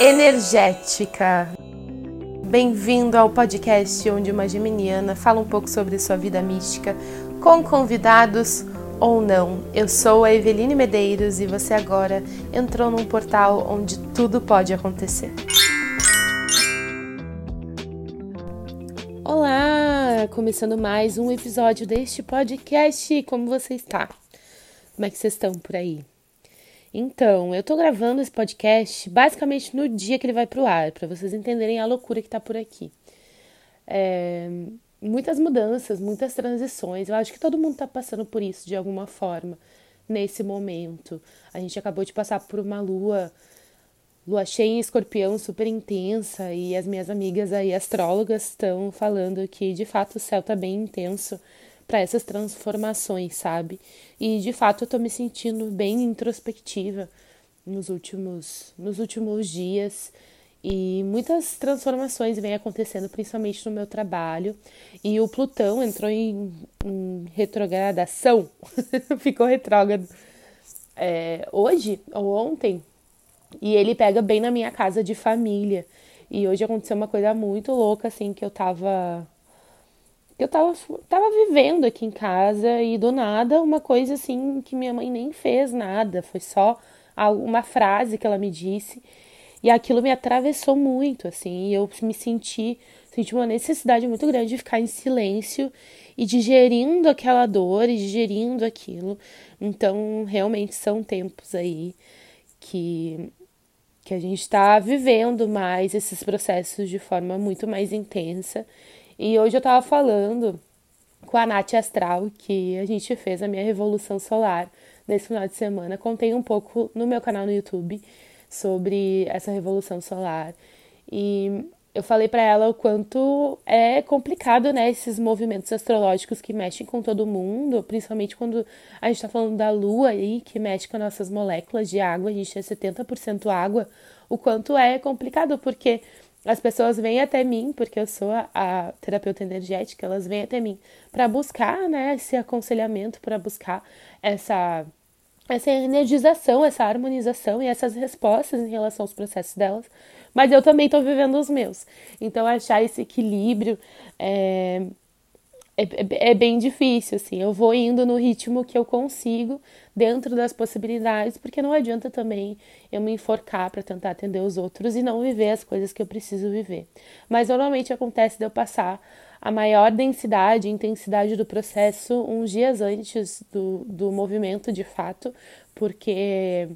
energética. Bem-vindo ao podcast onde uma geminiana fala um pouco sobre sua vida mística com convidados ou não. Eu sou a Eveline Medeiros e você agora entrou num portal onde tudo pode acontecer. Olá, começando mais um episódio deste podcast. Como você está? Como é que vocês estão por aí? Então, eu tô gravando esse podcast basicamente no dia que ele vai pro ar, para vocês entenderem a loucura que tá por aqui. É, muitas mudanças, muitas transições. Eu acho que todo mundo tá passando por isso de alguma forma nesse momento. A gente acabou de passar por uma lua, lua cheia em escorpião super intensa, e as minhas amigas aí, astrólogas, estão falando que de fato o céu tá bem intenso para essas transformações, sabe? E de fato eu tô me sentindo bem introspectiva nos últimos nos últimos dias e muitas transformações vêm acontecendo, principalmente no meu trabalho. E o Plutão entrou em, em retrogradação, ficou retrógrado é, hoje ou ontem, e ele pega bem na minha casa de família. E hoje aconteceu uma coisa muito louca, assim, que eu tava eu tava, tava vivendo aqui em casa e do nada uma coisa assim que minha mãe nem fez nada, foi só uma frase que ela me disse e aquilo me atravessou muito, assim, e eu me senti, senti uma necessidade muito grande de ficar em silêncio e digerindo aquela dor e digerindo aquilo. Então, realmente são tempos aí que que a gente está vivendo mais esses processos de forma muito mais intensa e hoje eu estava falando com a Nath Astral, que a gente fez a minha revolução solar nesse final de semana. Contei um pouco no meu canal no YouTube sobre essa revolução solar. E eu falei para ela o quanto é complicado, né, esses movimentos astrológicos que mexem com todo mundo, principalmente quando a gente está falando da lua aí, que mexe com nossas moléculas de água, a gente é 70% água, o quanto é complicado, porque as pessoas vêm até mim, porque eu sou a, a terapeuta energética, elas vêm até mim para buscar, né, esse aconselhamento, para buscar essa essa energização, essa harmonização e essas respostas em relação aos processos delas, mas eu também estou vivendo os meus. Então, achar esse equilíbrio é, é, é, bem difícil, assim. Eu vou indo no ritmo que eu consigo, dentro das possibilidades, porque não adianta também eu me enforcar para tentar atender os outros e não viver as coisas que eu preciso viver. Mas normalmente acontece de eu passar a maior densidade intensidade do processo uns dias antes do, do movimento de fato, porque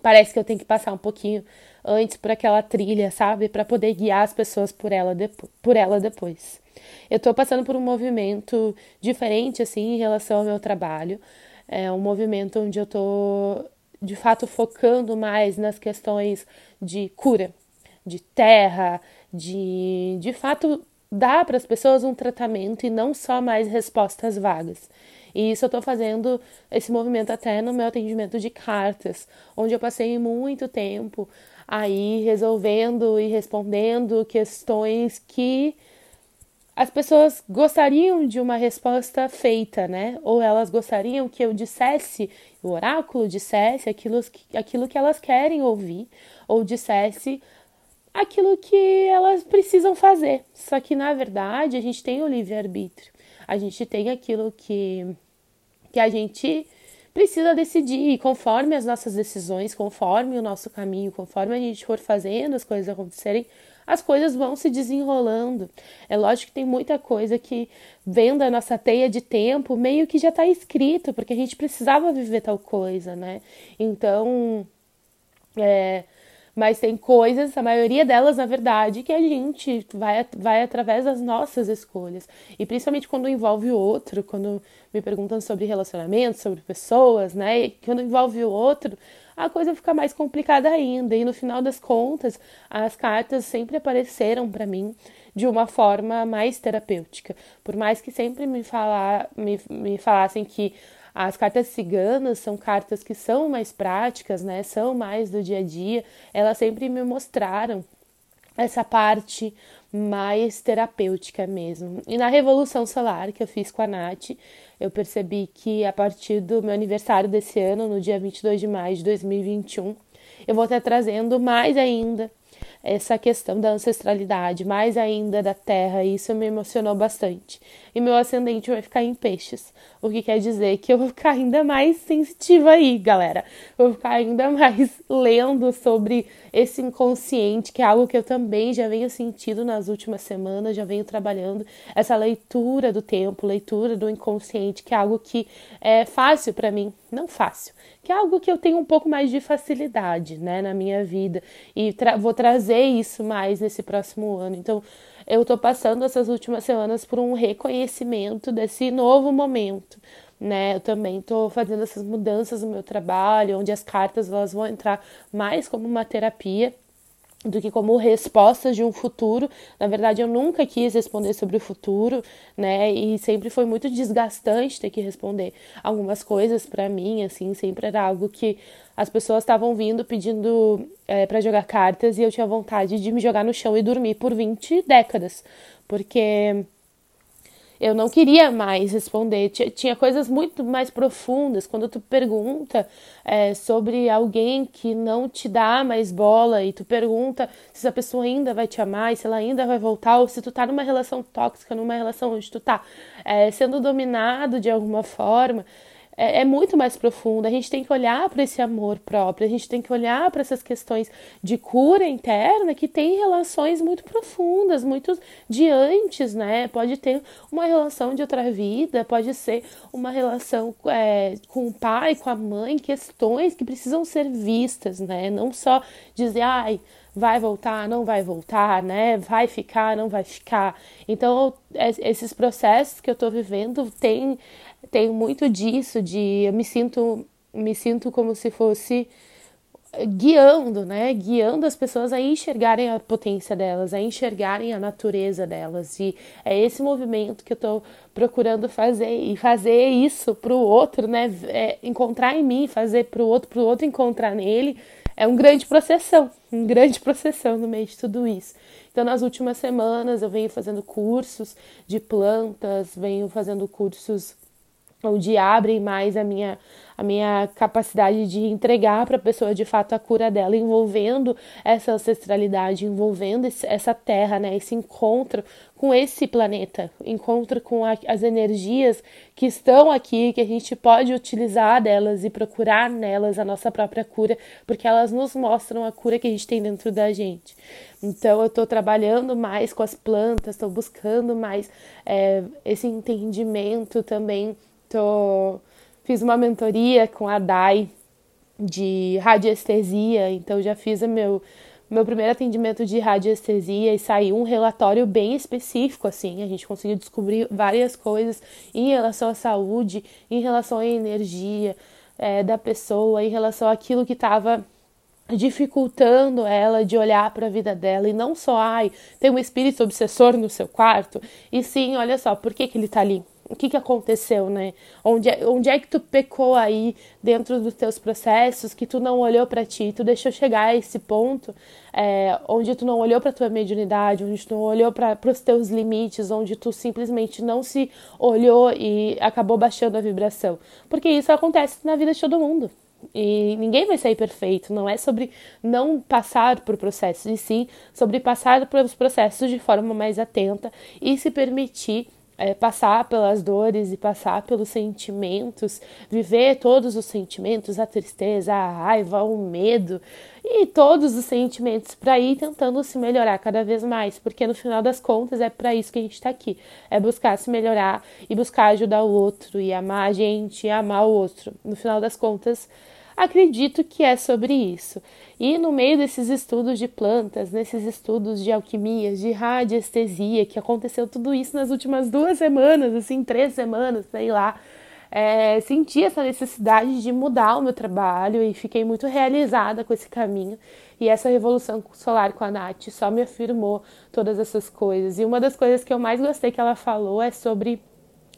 parece que eu tenho que passar um pouquinho antes por aquela trilha, sabe? Para poder guiar as pessoas por ela, por ela depois. Eu estou passando por um movimento diferente, assim, em relação ao meu trabalho. É um movimento onde eu estou, de fato, focando mais nas questões de cura, de terra, de, de fato, dar para as pessoas um tratamento e não só mais respostas vagas. E isso eu estou fazendo esse movimento até no meu atendimento de cartas, onde eu passei muito tempo aí resolvendo e respondendo questões que as pessoas gostariam de uma resposta feita, né? Ou elas gostariam que eu dissesse, o oráculo dissesse aquilo, aquilo que elas querem ouvir, ou dissesse aquilo que elas precisam fazer. Só que, na verdade, a gente tem o livre-arbítrio. A gente tem aquilo que, que a gente precisa decidir. E conforme as nossas decisões, conforme o nosso caminho, conforme a gente for fazendo as coisas acontecerem, as coisas vão se desenrolando. É lógico que tem muita coisa que vem da nossa teia de tempo, meio que já está escrito, porque a gente precisava viver tal coisa, né? Então, é, mas tem coisas, a maioria delas, na verdade, que a gente vai, vai através das nossas escolhas. E principalmente quando envolve o outro, quando me perguntam sobre relacionamentos, sobre pessoas, né? E quando envolve o outro, a coisa fica mais complicada ainda. E no final das contas, as cartas sempre apareceram para mim de uma forma mais terapêutica. Por mais que sempre me, falar, me, me falassem que as cartas ciganas são cartas que são mais práticas, né? São mais do dia a dia. Elas sempre me mostraram essa parte mais terapêutica mesmo. E na Revolução Solar que eu fiz com a Nath, eu percebi que a partir do meu aniversário desse ano, no dia 22 de maio de 2021, eu vou estar trazendo mais ainda essa questão da ancestralidade, mais ainda da terra, e isso me emocionou bastante. E meu ascendente vai ficar em peixes, o que quer dizer que eu vou ficar ainda mais sensitiva aí, galera. Vou ficar ainda mais lendo sobre esse inconsciente, que é algo que eu também já venho sentindo nas últimas semanas, já venho trabalhando essa leitura do tempo, leitura do inconsciente, que é algo que é fácil para mim, não fácil, que é algo que eu tenho um pouco mais de facilidade, né, na minha vida e tra vou trazer isso mais nesse próximo ano. Então, eu estou passando essas últimas semanas por um reconhecimento desse novo momento, né? Eu também estou fazendo essas mudanças no meu trabalho, onde as cartas elas vão entrar mais como uma terapia do que como respostas de um futuro. Na verdade, eu nunca quis responder sobre o futuro, né? E sempre foi muito desgastante ter que responder algumas coisas para mim, assim, sempre era algo que as pessoas estavam vindo pedindo é, para jogar cartas e eu tinha vontade de me jogar no chão e dormir por 20 décadas, porque eu não queria mais responder. Tinha coisas muito mais profundas. Quando tu pergunta é, sobre alguém que não te dá mais bola e tu pergunta se essa pessoa ainda vai te amar, se ela ainda vai voltar, ou se tu tá numa relação tóxica, numa relação onde tu tá é, sendo dominado de alguma forma é, é muito mais profunda. A gente tem que olhar para esse amor próprio, a gente tem que olhar para essas questões de cura interna que tem relações muito profundas, muito de antes, né? Pode ter uma relação de outra vida, pode ser uma relação é, com o pai, com a mãe, questões que precisam ser vistas, né? Não só dizer, ai vai voltar, não vai voltar, né? Vai ficar, não vai ficar. Então, esses processos que eu estou vivendo têm tem muito disso de eu me sinto me sinto como se fosse guiando, né? Guiando as pessoas a enxergarem a potência delas, a enxergarem a natureza delas. E é esse movimento que eu estou procurando fazer e fazer isso para o outro, né? É encontrar em mim, fazer para o outro, para o outro encontrar nele. É um grande processão, um grande processão no meio de tudo isso. Então, nas últimas semanas, eu venho fazendo cursos de plantas, venho fazendo cursos onde abrem mais a minha, a minha capacidade de entregar para a pessoa de fato a cura dela, envolvendo essa ancestralidade, envolvendo esse, essa terra, né, esse encontro com esse planeta, encontro com a, as energias que estão aqui, que a gente pode utilizar delas e procurar nelas a nossa própria cura, porque elas nos mostram a cura que a gente tem dentro da gente. Então, eu estou trabalhando mais com as plantas, estou buscando mais é, esse entendimento também tô, fiz uma mentoria com a Dai de radiestesia, então já fiz o meu meu primeiro atendimento de radiestesia e saiu um relatório bem específico assim, a gente conseguiu descobrir várias coisas em relação à saúde, em relação à energia é, da pessoa, em relação àquilo que estava dificultando ela de olhar para a vida dela. E não só ai tem um espírito obsessor no seu quarto? E sim olha só por que que ele está ali o que, que aconteceu, né? Onde é, onde é que tu pecou aí dentro dos teus processos, que tu não olhou para ti, tu deixou chegar a esse ponto é, onde tu não olhou para tua mediunidade, onde tu não olhou para os teus limites, onde tu simplesmente não se olhou e acabou baixando a vibração. Porque isso acontece na vida de todo mundo. E ninguém vai sair perfeito, não é sobre não passar por processos, e sim sobre passar pelos processos de forma mais atenta e se permitir é, passar pelas dores e passar pelos sentimentos, viver todos os sentimentos, a tristeza, a raiva, o medo e todos os sentimentos para ir tentando se melhorar cada vez mais, porque no final das contas é para isso que a gente está aqui, é buscar se melhorar e buscar ajudar o outro e amar a gente e amar o outro. No final das contas, Acredito que é sobre isso. E no meio desses estudos de plantas, nesses estudos de alquimia, de radiestesia, que aconteceu tudo isso nas últimas duas semanas, assim, três semanas, sei lá, é, senti essa necessidade de mudar o meu trabalho e fiquei muito realizada com esse caminho. E essa revolução solar com a Nath só me afirmou todas essas coisas. E uma das coisas que eu mais gostei que ela falou é sobre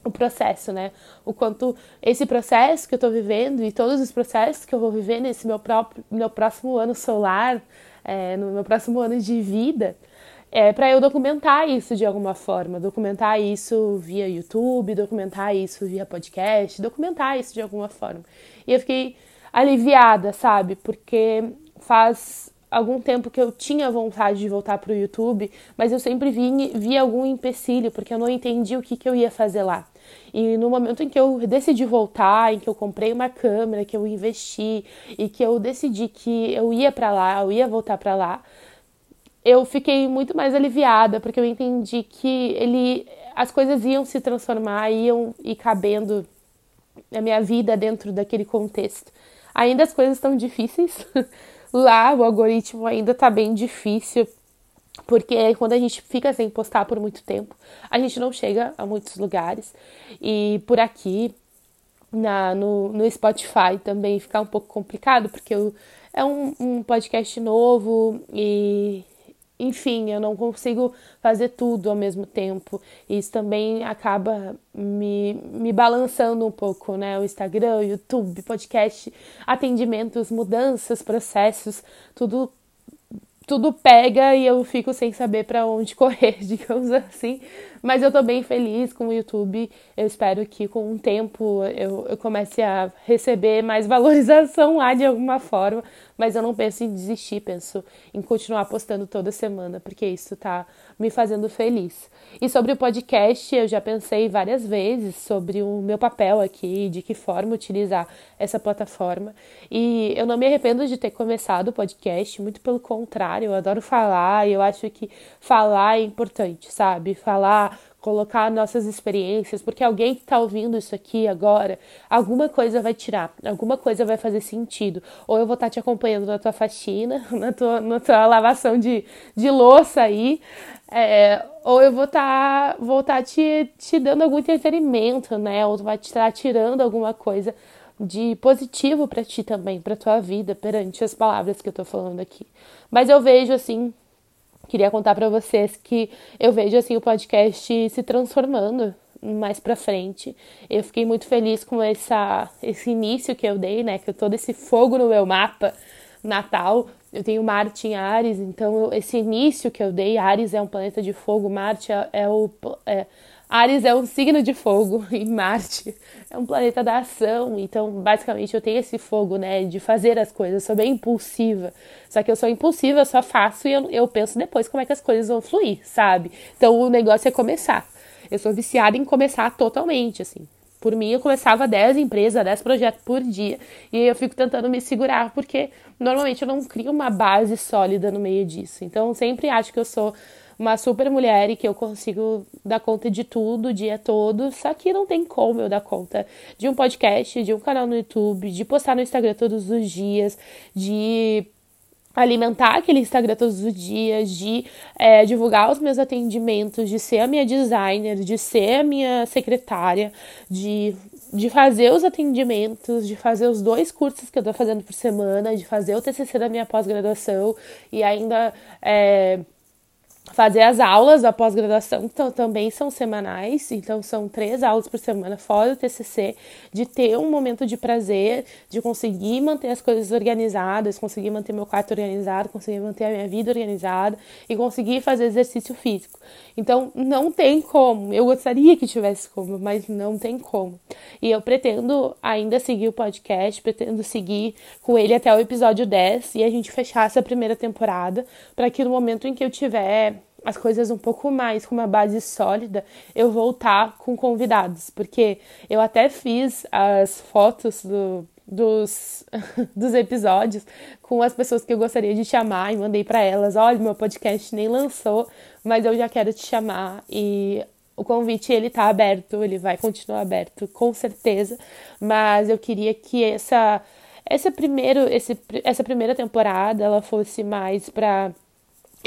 o processo, né? O quanto esse processo que eu tô vivendo e todos os processos que eu vou viver nesse meu próprio meu próximo ano solar, é, no meu próximo ano de vida, é para eu documentar isso de alguma forma, documentar isso via YouTube, documentar isso via podcast, documentar isso de alguma forma. E eu fiquei aliviada, sabe? Porque faz algum tempo que eu tinha vontade de voltar para o YouTube, mas eu sempre vi, vi algum empecilho, porque eu não entendi o que, que eu ia fazer lá. E no momento em que eu decidi voltar, em que eu comprei uma câmera, que eu investi e que eu decidi que eu ia para lá, eu ia voltar para lá, eu fiquei muito mais aliviada, porque eu entendi que ele as coisas iam se transformar, iam ir cabendo a minha vida dentro daquele contexto. Ainda as coisas estão difíceis. Lá o algoritmo ainda tá bem difícil, porque quando a gente fica sem postar por muito tempo, a gente não chega a muitos lugares. E por aqui, na, no, no Spotify também fica um pouco complicado, porque eu, é um, um podcast novo e enfim, eu não consigo fazer tudo ao mesmo tempo. Isso também acaba me, me balançando um pouco, né? O Instagram, YouTube, podcast, atendimentos, mudanças, processos, tudo tudo pega e eu fico sem saber para onde correr, digamos assim. Mas eu tô bem feliz com o YouTube. Eu espero que com o tempo eu, eu comece a receber mais valorização lá de alguma forma. Mas eu não penso em desistir, penso em continuar postando toda semana, porque isso tá me fazendo feliz. E sobre o podcast, eu já pensei várias vezes sobre o meu papel aqui, de que forma utilizar essa plataforma. E eu não me arrependo de ter começado o podcast, muito pelo contrário, eu adoro falar e eu acho que falar é importante, sabe? Falar colocar nossas experiências, porque alguém que está ouvindo isso aqui agora, alguma coisa vai tirar, alguma coisa vai fazer sentido. Ou eu vou estar tá te acompanhando na tua faxina, na tua, na tua lavação de, de louça aí, é, ou eu vou estar tá, vou tá te, te dando algum entretenimento, né? Ou vai estar tirando alguma coisa de positivo para ti também, para tua vida, perante as palavras que eu tô falando aqui. Mas eu vejo assim queria contar para vocês que eu vejo assim o podcast se transformando mais para frente. Eu fiquei muito feliz com essa esse início que eu dei, né, que todo esse fogo no meu mapa natal. Eu tenho Marte em Ares, então esse início que eu dei, Ares é um planeta de fogo, Marte é, é o é, Ares é um signo de fogo e Marte é um planeta da ação. Então, basicamente, eu tenho esse fogo, né, de fazer as coisas. Eu sou bem impulsiva. Só que eu sou impulsiva, eu só faço e eu, eu penso depois como é que as coisas vão fluir, sabe? Então, o negócio é começar. Eu sou viciada em começar totalmente, assim. Por mim, eu começava 10 empresas, 10 projetos por dia. E eu fico tentando me segurar, porque normalmente eu não crio uma base sólida no meio disso. Então, eu sempre acho que eu sou uma super mulher e que eu consigo dar conta de tudo o dia todo, só que não tem como eu dar conta de um podcast, de um canal no YouTube, de postar no Instagram todos os dias, de alimentar aquele Instagram todos os dias, de é, divulgar os meus atendimentos, de ser a minha designer, de ser a minha secretária, de, de fazer os atendimentos, de fazer os dois cursos que eu tô fazendo por semana, de fazer o TCC da minha pós-graduação e ainda é, fazer as aulas da pós-graduação, então também são semanais, então são três aulas por semana fora do TCC, de ter um momento de prazer, de conseguir manter as coisas organizadas, conseguir manter meu quarto organizado, conseguir manter a minha vida organizada e conseguir fazer exercício físico. Então não tem como, eu gostaria que tivesse como, mas não tem como. E eu pretendo ainda seguir o podcast, pretendo seguir com ele até o episódio 10 e a gente fechar essa primeira temporada, para que no momento em que eu tiver as coisas um pouco mais com uma base sólida, eu voltar com convidados, porque eu até fiz as fotos do, dos, dos episódios com as pessoas que eu gostaria de chamar e mandei para elas, olha, meu podcast nem lançou, mas eu já quero te chamar. E o convite ele tá aberto, ele vai continuar aberto, com certeza, mas eu queria que essa essa primeiro esse, essa primeira temporada ela fosse mais para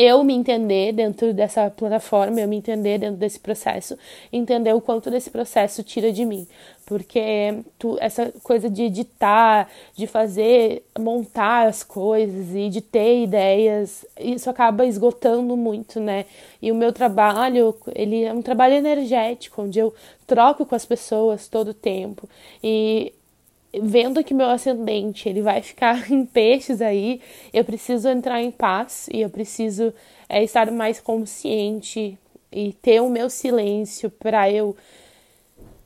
eu me entender dentro dessa plataforma, eu me entender dentro desse processo, entender o quanto desse processo tira de mim. Porque tu, essa coisa de editar, de fazer, montar as coisas e de ter ideias, isso acaba esgotando muito, né? E o meu trabalho, ele é um trabalho energético, onde eu troco com as pessoas todo o tempo. E vendo que meu ascendente ele vai ficar em peixes aí, eu preciso entrar em paz e eu preciso é, estar mais consciente e ter o meu silêncio para eu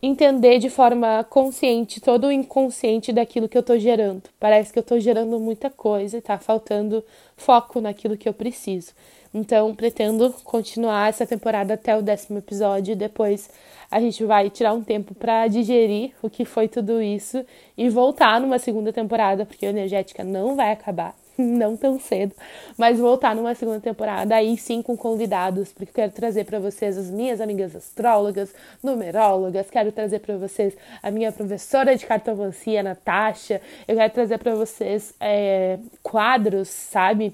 entender de forma consciente todo o inconsciente daquilo que eu tô gerando. Parece que eu tô gerando muita coisa e tá faltando foco naquilo que eu preciso. Então, pretendo continuar essa temporada até o décimo episódio e depois a gente vai tirar um tempo para digerir o que foi tudo isso e voltar numa segunda temporada, porque a energética não vai acabar. não tão cedo, mas voltar numa segunda temporada aí sim com convidados, porque eu quero trazer para vocês as minhas amigas astrólogas, numerólogas, quero trazer para vocês a minha professora de cartomancia, Natasha, eu quero trazer para vocês é, quadros, sabe?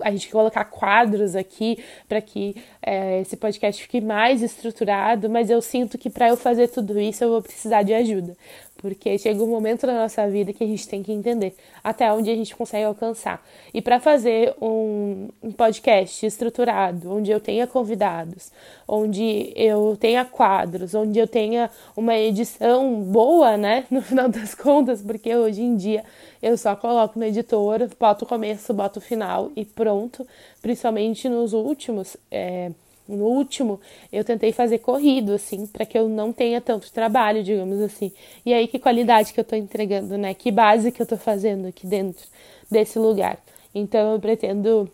a gente colocar quadros aqui para que é, esse podcast fique mais estruturado, mas eu sinto que para eu fazer tudo isso eu vou precisar de ajuda porque chega um momento na nossa vida que a gente tem que entender até onde a gente consegue alcançar. E para fazer um, um, podcast estruturado, onde eu tenha convidados, onde eu tenha quadros, onde eu tenha uma edição boa, né, no final das contas, porque hoje em dia eu só coloco no editor, boto o começo, boto o final e pronto. Principalmente nos últimos. É, no último, eu tentei fazer corrido, assim, para que eu não tenha tanto trabalho, digamos assim. E aí, que qualidade que eu tô entregando, né? Que base que eu tô fazendo aqui dentro desse lugar. Então, eu pretendo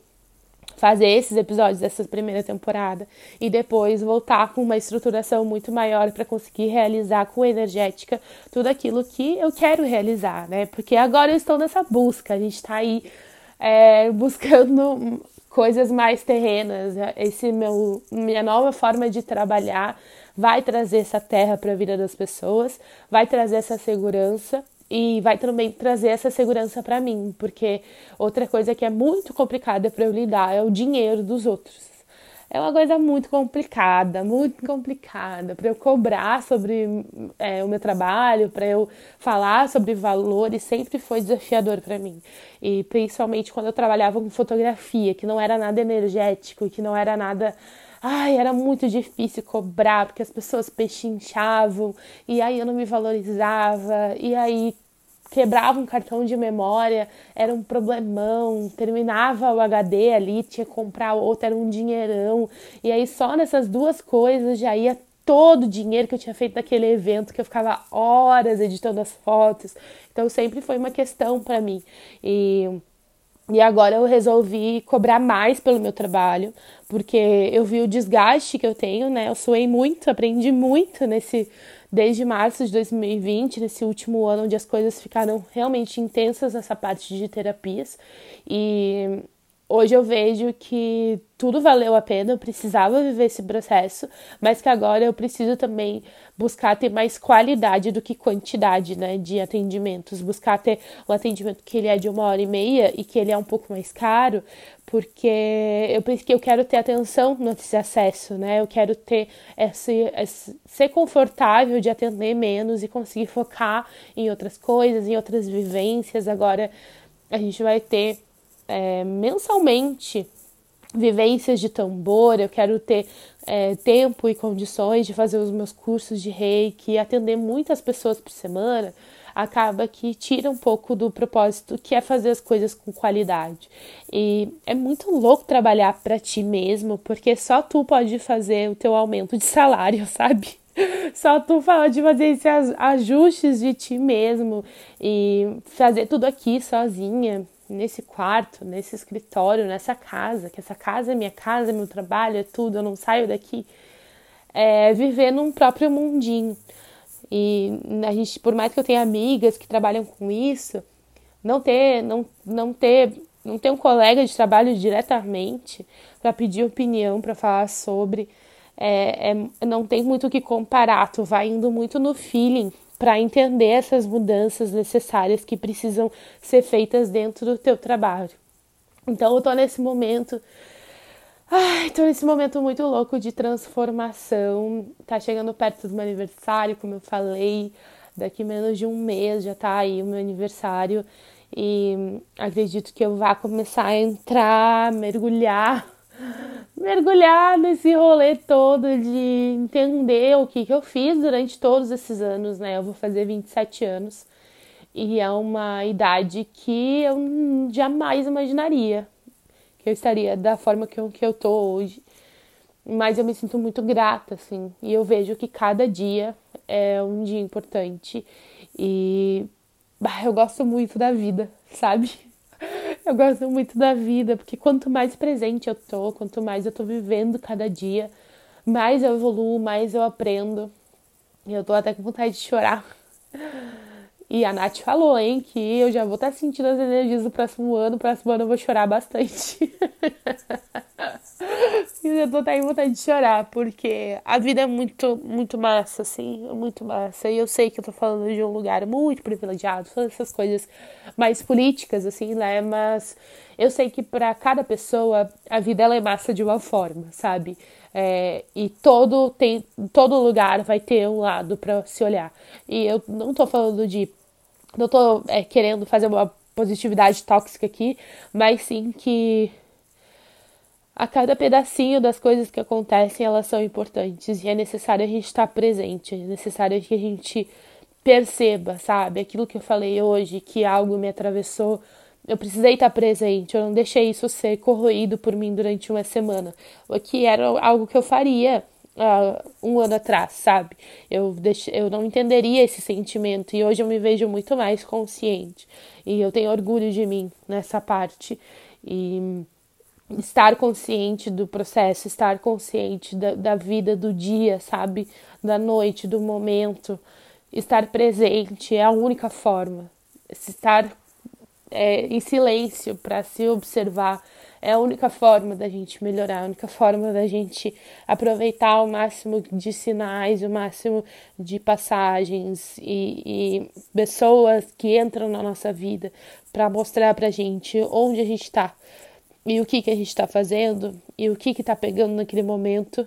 fazer esses episódios dessa primeira temporada e depois voltar com uma estruturação muito maior para conseguir realizar com energética tudo aquilo que eu quero realizar, né? Porque agora eu estou nessa busca, a gente está aí é, buscando coisas mais terrenas. Esse meu minha nova forma de trabalhar vai trazer essa terra para a vida das pessoas, vai trazer essa segurança e vai também trazer essa segurança para mim, porque outra coisa que é muito complicada para eu lidar é o dinheiro dos outros é uma coisa muito complicada, muito complicada. Para eu cobrar sobre é, o meu trabalho, para eu falar sobre valores, sempre foi desafiador para mim. E principalmente quando eu trabalhava com fotografia, que não era nada energético, que não era nada. Ai, era muito difícil cobrar, porque as pessoas pechinchavam, e aí eu não me valorizava, e aí quebrava um cartão de memória, era um problemão, terminava o HD ali, tinha que comprar outro, era um dinheirão. E aí só nessas duas coisas já ia todo o dinheiro que eu tinha feito naquele evento, que eu ficava horas editando as fotos. Então sempre foi uma questão para mim. E e agora eu resolvi cobrar mais pelo meu trabalho, porque eu vi o desgaste que eu tenho, né? Eu suei muito, aprendi muito nesse desde março de 2020, nesse último ano onde as coisas ficaram realmente intensas nessa parte de terapias. E hoje eu vejo que tudo valeu a pena, eu precisava viver esse processo, mas que agora eu preciso também buscar ter mais qualidade do que quantidade, né, de atendimentos, buscar ter um atendimento que ele é de uma hora e meia e que ele é um pouco mais caro, porque eu que eu quero ter atenção nesse acesso, né, eu quero ter esse, esse ser confortável de atender menos e conseguir focar em outras coisas, em outras vivências. Agora a gente vai ter é, mensalmente vivências de tambor, eu quero ter é, tempo e condições de fazer os meus cursos de reiki atender muitas pessoas por semana, acaba que tira um pouco do propósito que é fazer as coisas com qualidade. E é muito louco trabalhar para ti mesmo, porque só tu pode fazer o teu aumento de salário, sabe? Só tu pode fazer esses ajustes de ti mesmo e fazer tudo aqui sozinha nesse quarto, nesse escritório, nessa casa, que essa casa é minha casa, é meu trabalho, é tudo, eu não saio daqui, é viver num próprio mundinho. E a gente, por mais que eu tenha amigas que trabalham com isso, não ter, não, não ter, não ter um colega de trabalho diretamente para pedir opinião, para falar sobre, é, é, não tem muito o que comparar, tu vai indo muito no feeling para entender essas mudanças necessárias que precisam ser feitas dentro do teu trabalho. Então eu tô nesse momento Ai, tô nesse momento muito louco de transformação. Tá chegando perto do meu aniversário, como eu falei. Daqui menos de um mês já tá aí o meu aniversário. E acredito que eu vá começar a entrar, mergulhar mergulhar nesse rolê todo de entender o que, que eu fiz durante todos esses anos, né? Eu vou fazer 27 anos e é uma idade que eu jamais imaginaria que eu estaria da forma que eu, que eu tô hoje. Mas eu me sinto muito grata, assim, e eu vejo que cada dia é um dia importante e bah, eu gosto muito da vida, sabe? Eu gosto muito da vida, porque quanto mais presente eu tô, quanto mais eu tô vivendo cada dia, mais eu evoluo, mais eu aprendo. E eu tô até com vontade de chorar. E a Nath falou, hein, que eu já vou estar tá sentindo as energias do próximo ano. Próximo ano eu vou chorar bastante. e eu tô até com vontade de chorar, porque a vida é muito, muito massa, assim, é muito massa. E eu sei que eu tô falando de um lugar muito privilegiado, todas essas coisas mais políticas, assim, né? Mas eu sei que para cada pessoa a vida ela é massa de uma forma, sabe? É, e todo tem todo lugar vai ter um lado para se olhar. E eu não tô falando de não tô é, querendo fazer uma positividade tóxica aqui, mas sim que a cada pedacinho das coisas que acontecem elas são importantes. E é necessário a gente estar presente, é necessário que a gente perceba, sabe? Aquilo que eu falei hoje, que algo me atravessou, eu precisei estar presente, eu não deixei isso ser corroído por mim durante uma semana, o que era algo que eu faria um ano atrás, sabe? Eu, deixe, eu não entenderia esse sentimento e hoje eu me vejo muito mais consciente e eu tenho orgulho de mim nessa parte e estar consciente do processo, estar consciente da, da vida do dia, sabe? Da noite, do momento, estar presente é a única forma. Estar é, em silêncio para se observar é a única forma da gente melhorar, a única forma da gente aproveitar o máximo de sinais, o máximo de passagens e, e pessoas que entram na nossa vida para mostrar para gente onde a gente está e o que, que a gente está fazendo e o que está pegando naquele momento.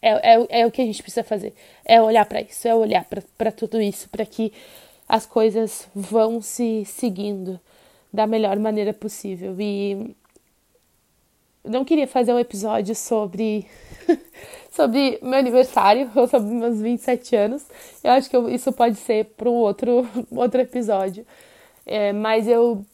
É, é, é o que a gente precisa fazer. É olhar para isso, é olhar para tudo isso, para que as coisas vão se seguindo da melhor maneira possível. E não queria fazer um episódio sobre sobre meu aniversário ou sobre meus 27 anos. Eu acho que eu, isso pode ser para um outro, outro episódio. É, mas eu,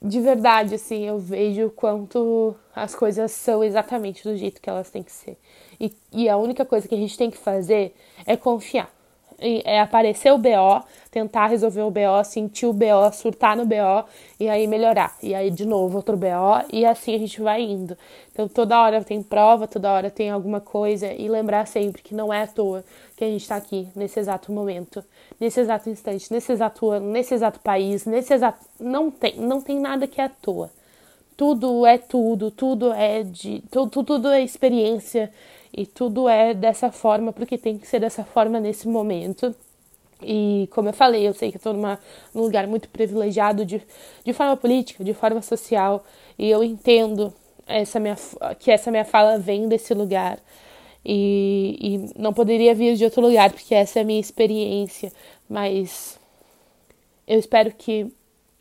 de verdade, assim, eu vejo quanto as coisas são exatamente do jeito que elas têm que ser. E, e a única coisa que a gente tem que fazer é confiar é aparecer o BO, tentar resolver o BO, sentir o BO, surtar no BO e aí melhorar. E aí de novo outro BO e assim a gente vai indo. Então toda hora tem prova, toda hora tem alguma coisa e lembrar sempre que não é à toa que a gente está aqui nesse exato momento, nesse exato instante, nesse exato ano, nesse exato país, nesse exato não tem, não tem nada que é à toa. Tudo é tudo, tudo é de tudo, tudo é experiência e tudo é dessa forma porque tem que ser dessa forma nesse momento. E como eu falei, eu sei que estou num lugar muito privilegiado de, de forma política, de forma social, e eu entendo essa minha, que essa minha fala vem desse lugar. E, e não poderia vir de outro lugar, porque essa é a minha experiência. Mas eu espero que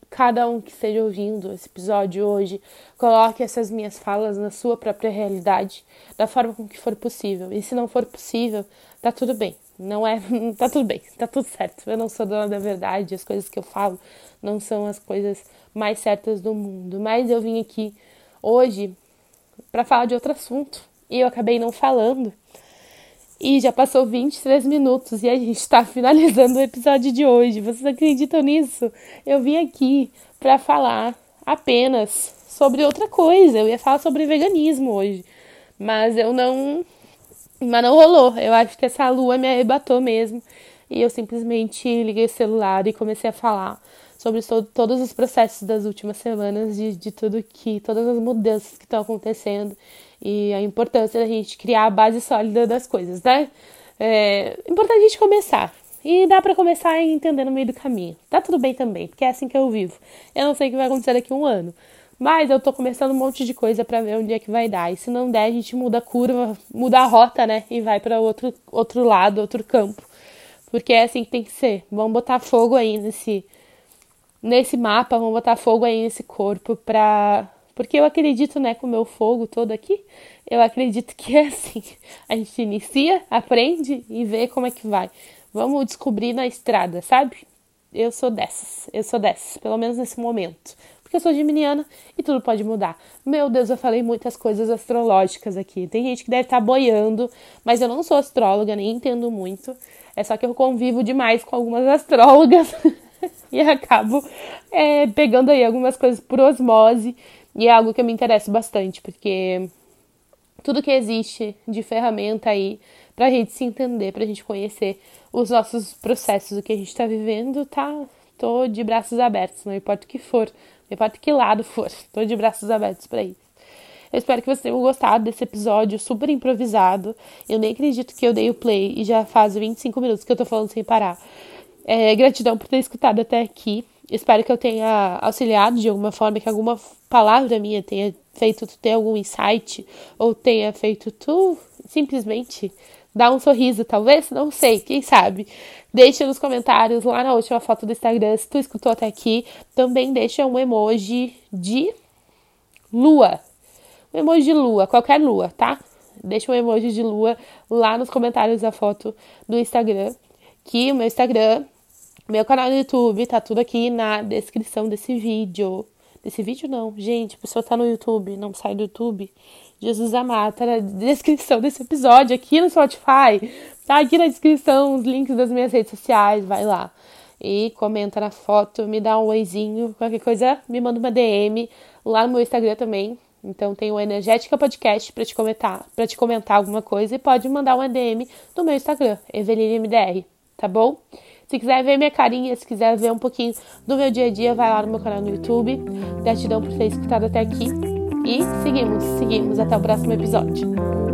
cada um que esteja ouvindo esse episódio hoje coloque essas minhas falas na sua própria realidade, da forma com que for possível. E se não for possível, tá tudo bem. Não é, tá tudo bem, tá tudo certo. Eu não sou dona da verdade, as coisas que eu falo não são as coisas mais certas do mundo, mas eu vim aqui hoje para falar de outro assunto e eu acabei não falando. E já passou 23 minutos e a gente está finalizando o episódio de hoje. Vocês acreditam nisso? Eu vim aqui para falar apenas sobre outra coisa. Eu ia falar sobre veganismo hoje, mas eu não. Mas não rolou. Eu acho que essa lua me arrebatou mesmo. E eu simplesmente liguei o celular e comecei a falar sobre todo, todos os processos das últimas semanas, de, de tudo que. todas as mudanças que estão acontecendo e a importância da gente criar a base sólida das coisas, né? É importante a gente começar. E dá para começar a entender no meio do caminho. Tá tudo bem também, porque é assim que eu vivo. Eu não sei o que vai acontecer daqui a um ano. Mas eu tô começando um monte de coisa para ver onde é que vai dar. E se não der, a gente muda a curva, muda a rota, né? E vai para outro, outro lado, outro campo. Porque é assim que tem que ser. Vamos botar fogo aí nesse, nesse mapa, vamos botar fogo aí nesse corpo pra porque eu acredito, né, com o meu fogo todo aqui, eu acredito que é assim. A gente inicia, aprende e vê como é que vai. Vamos descobrir na estrada, sabe? Eu sou dessas, eu sou dessas, pelo menos nesse momento. porque eu sou geminiana e tudo pode mudar. Meu Deus, eu falei muitas coisas astrológicas aqui. Tem gente que deve estar tá boiando, mas eu não sou astróloga, nem entendo muito. É só que eu convivo demais com algumas astrólogas e acabo é, pegando aí algumas coisas por osmose. E é algo que eu me interesso bastante, porque tudo que existe de ferramenta aí pra gente se entender, pra gente conhecer os nossos processos, o que a gente tá vivendo, tá? Tô de braços abertos, não importa o que for, não importa que lado for, tô de braços abertos para isso. Eu espero que vocês tenham gostado desse episódio super improvisado. Eu nem acredito que eu dei o play e já faz 25 minutos que eu tô falando sem parar. É, gratidão por ter escutado até aqui. Espero que eu tenha auxiliado de alguma forma, que alguma palavra minha tenha feito tu ter algum insight, ou tenha feito tu simplesmente dar um sorriso, talvez, não sei, quem sabe. Deixa nos comentários lá na última foto do Instagram se tu escutou até aqui. Também deixa um emoji de lua. Um emoji de lua, qualquer lua, tá? Deixa um emoji de lua lá nos comentários da foto do Instagram. Que o meu Instagram meu canal no YouTube tá tudo aqui na descrição desse vídeo. Desse vídeo não, gente, a pessoa tá no YouTube, não sai do YouTube. Jesus amado, tá na descrição desse episódio aqui no Spotify. Tá aqui na descrição os links das minhas redes sociais, vai lá. E comenta na foto, me dá um oizinho, qualquer coisa, me manda uma DM lá no meu Instagram também. Então tem o Energética Podcast para te comentar, para te comentar alguma coisa e pode mandar uma DM no meu Instagram, Eveline MDR, tá bom? Se quiser ver minha carinha, se quiser ver um pouquinho do meu dia a dia, vai lá no meu canal no YouTube. Gratidão por ter escutado até aqui. E seguimos, seguimos até o próximo episódio.